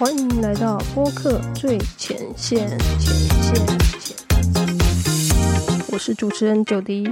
欢迎来到播客最前线，前线，我是主持人九迪。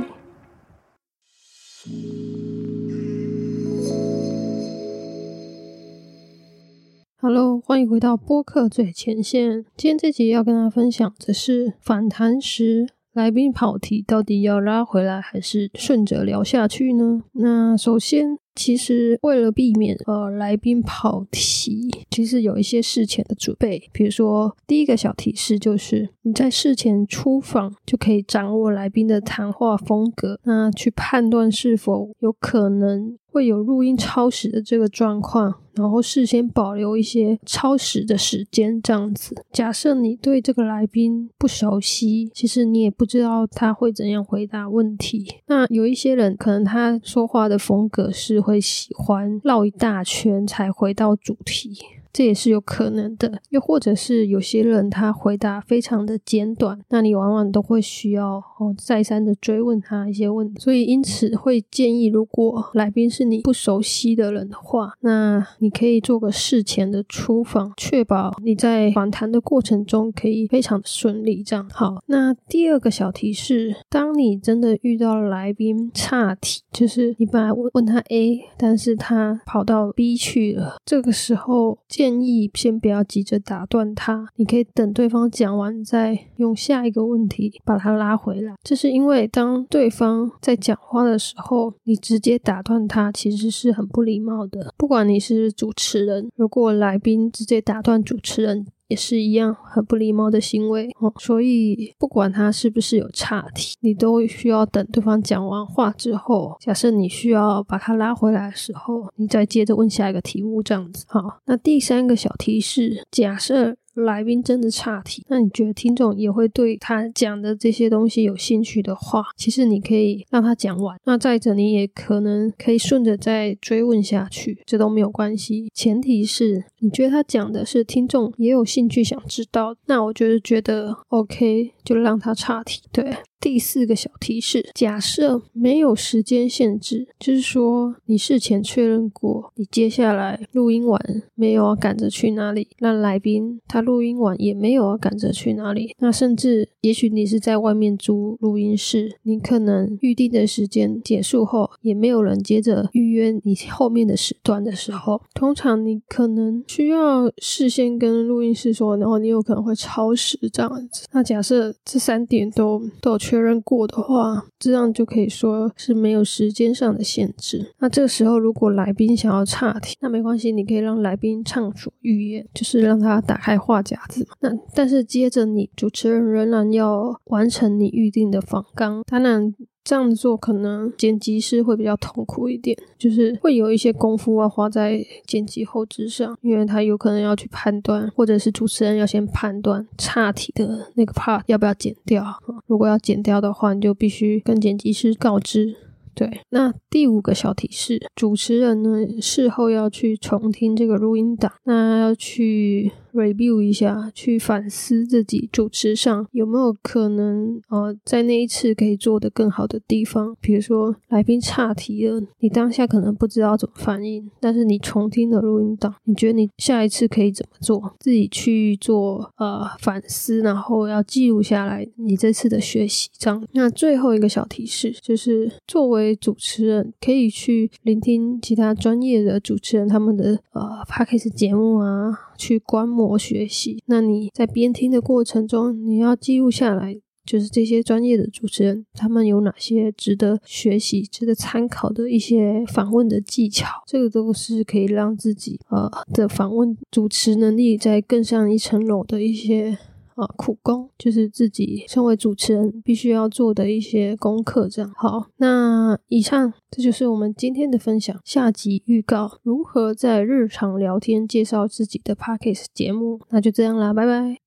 Hello，欢迎回到播客最前线。今天这集要跟大家分享的是反弹时。来宾跑题到底要拉回来还是顺着聊下去呢？那首先，其实为了避免呃来宾跑题，其实有一些事前的准备。比如说，第一个小提示就是你在事前出访就可以掌握来宾的谈话风格，那去判断是否有可能。会有录音超时的这个状况，然后事先保留一些超时的时间，这样子。假设你对这个来宾不熟悉，其实你也不知道他会怎样回答问题。那有一些人可能他说话的风格是会喜欢绕一大圈才回到主题。这也是有可能的，又或者是有些人他回答非常的简短，那你往往都会需要哦再三的追问他一些问题，所以因此会建议，如果来宾是你不熟悉的人的话，那你可以做个事前的出访，确保你在访谈的过程中可以非常的顺利。这样好。那第二个小提示，当你真的遇到来宾岔题，就是你本来问问他 A，但是他跑到 B 去了，这个时候。建建议先不要急着打断他，你可以等对方讲完，再用下一个问题把他拉回来。这是因为当对方在讲话的时候，你直接打断他，其实是很不礼貌的。不管你是主持人，如果来宾直接打断主持人。也是一样很不礼貌的行为哦，所以不管他是不是有岔题，你都需要等对方讲完话之后，假设你需要把他拉回来的时候，你再接着问下一个题目，这样子。好，那第三个小提示，假设。来宾真的岔题，那你觉得听众也会对他讲的这些东西有兴趣的话，其实你可以让他讲完。那再者，你也可能可以顺着再追问下去，这都没有关系。前提是你觉得他讲的是听众也有兴趣想知道，那我就是觉得 OK，就让他岔题。对。第四个小提示：假设没有时间限制，就是说你事前确认过，你接下来录音完没有要赶着去哪里，那来宾他录音完也没有要赶着去哪里，那甚至也许你是在外面租录音室，你可能预定的时间结束后，也没有人接着预约你后面的时段的时候，通常你可能需要事先跟录音室说，然后你有可能会超时这样子。那假设这三点都都有。确认过的话，这样就可以说是没有时间上的限制。那这个时候，如果来宾想要岔题，那没关系，你可以让来宾畅所欲言，就是让他打开话匣子嘛。那但是接着，你主持人仍然要完成你预定的访纲，当然。这样做可能剪辑师会比较痛苦一点，就是会有一些功夫要花在剪辑后置上，因为他有可能要去判断，或者是主持人要先判断岔题的那个 part 要不要剪掉。如果要剪掉的话，你就必须跟剪辑师告知。对，那第五个小提示，主持人呢事后要去重听这个录音档，那要去。Review 一下，去反思自己主持上有没有可能呃，在那一次可以做的更好的地方。比如说来宾岔题了，你当下可能不知道怎么反应，但是你重听了录音档，你觉得你下一次可以怎么做？自己去做呃反思，然后要记录下来你这次的学习。这样，那最后一个小提示就是，作为主持人，可以去聆听其他专业的主持人他们的呃 podcast 节目啊，去观摩。我学习，那你在边听的过程中，你要记录下来，就是这些专业的主持人他们有哪些值得学习、值得参考的一些访问的技巧，这个都是可以让自己呃的访问主持能力再更上一层楼的一些。啊，苦工就是自己身为主持人必须要做的一些功课。这样好，那以上这就是我们今天的分享。下集预告：如何在日常聊天介绍自己的 p a c k a g e 节目？那就这样啦，拜拜。